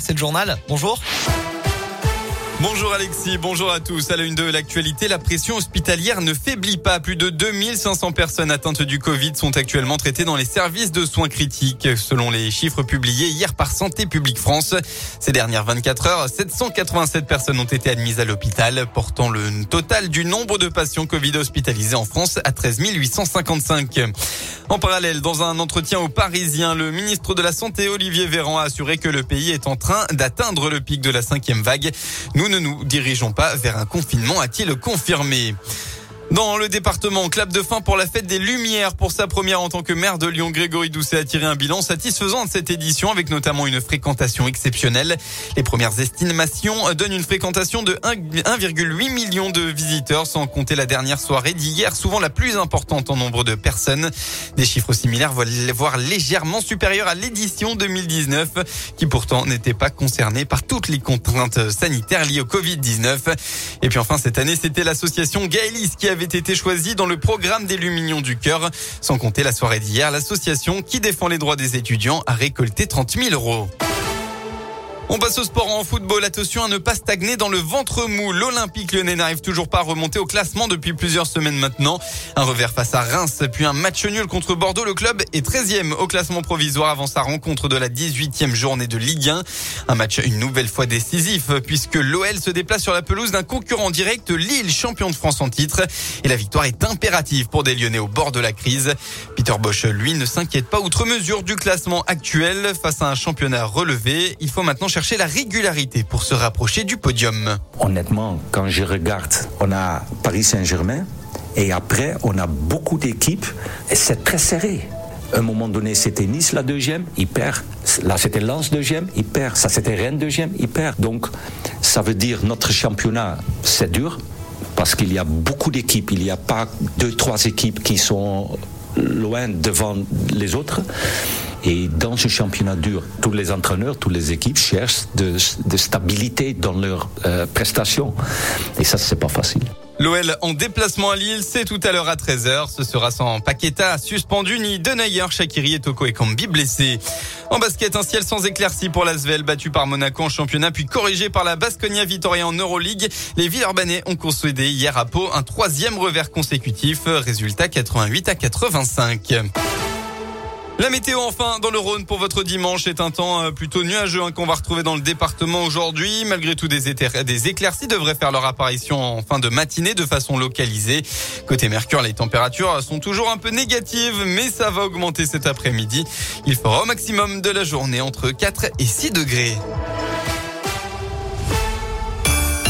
C'est le journal. Bonjour. Bonjour Alexis, bonjour à tous. À la une de l'actualité, la pression hospitalière ne faiblit pas. Plus de 2500 personnes atteintes du Covid sont actuellement traitées dans les services de soins critiques, selon les chiffres publiés hier par Santé publique France. Ces dernières 24 heures, 787 personnes ont été admises à l'hôpital, portant le total du nombre de patients Covid hospitalisés en France à 13 855. En parallèle, dans un entretien aux Parisiens, le ministre de la Santé, Olivier Véran, a assuré que le pays est en train d'atteindre le pic de la cinquième vague. Ne nous dirigeons pas vers un confinement, a-t-il confirmé? Dans le département, clap de fin pour la fête des Lumières. Pour sa première en tant que maire de Lyon, Grégory Doucet a tiré un bilan satisfaisant de cette édition avec notamment une fréquentation exceptionnelle. Les premières estimations donnent une fréquentation de 1,8 million de visiteurs sans compter la dernière soirée d'hier, souvent la plus importante en nombre de personnes. Des chiffres similaires voire légèrement supérieurs à l'édition 2019 qui pourtant n'était pas concernée par toutes les contraintes sanitaires liées au Covid-19. Et puis enfin cette année, c'était l'association Gaëlis qui avait avait été choisi dans le programme des du Cœur. Sans compter la soirée d'hier, l'association qui défend les droits des étudiants a récolté 30 000 euros. On passe au sport en football. Attention à ne pas stagner dans le ventre mou. L'Olympique lyonnais n'arrive toujours pas à remonter au classement depuis plusieurs semaines maintenant. Un revers face à Reims, puis un match nul contre Bordeaux. Le club est 13e au classement provisoire avant sa rencontre de la 18e journée de Ligue 1. Un match une nouvelle fois décisif puisque l'OL se déplace sur la pelouse d'un concurrent direct, Lille, champion de France en titre. Et la victoire est impérative pour des Lyonnais au bord de la crise. Peter Bosch, lui, ne s'inquiète pas outre mesure du classement actuel face à un championnat relevé. Il faut maintenant chercher la régularité pour se rapprocher du podium. Honnêtement, quand je regarde, on a Paris Saint-Germain et après on a beaucoup d'équipes et c'est très serré. À un moment donné, c'était Nice la deuxième, il perd. Là, c'était Lens deuxième, il perd. Ça, c'était Rennes deuxième, il perd. Donc, ça veut dire notre championnat, c'est dur parce qu'il y a beaucoup d'équipes. Il n'y a pas deux, trois équipes qui sont loin devant les autres. Et dans ce championnat dur, tous les entraîneurs, toutes les équipes cherchent de, stabilité dans leurs euh, prestations. Et ça, c'est pas facile. L'OL en déplacement à Lille, c'est tout à l'heure à 13h. Ce sera sans Paqueta suspendu, ni Denayer, Shakiri et Toko et Kambi blessés. En basket, un ciel sans éclaircie pour l'Asvel, battu par Monaco en championnat, puis corrigé par la Basconia Vitoria en Euroleague. Les Villeurbanais ont consolidé hier à Pau un troisième revers consécutif. Résultat 88 à 85. La météo enfin dans le Rhône pour votre dimanche est un temps euh, plutôt nuageux hein, qu'on va retrouver dans le département aujourd'hui. Malgré tout, des, des éclaircies devraient faire leur apparition en fin de matinée de façon localisée. Côté Mercure, les températures sont toujours un peu négatives, mais ça va augmenter cet après-midi. Il fera au maximum de la journée entre 4 et 6 degrés.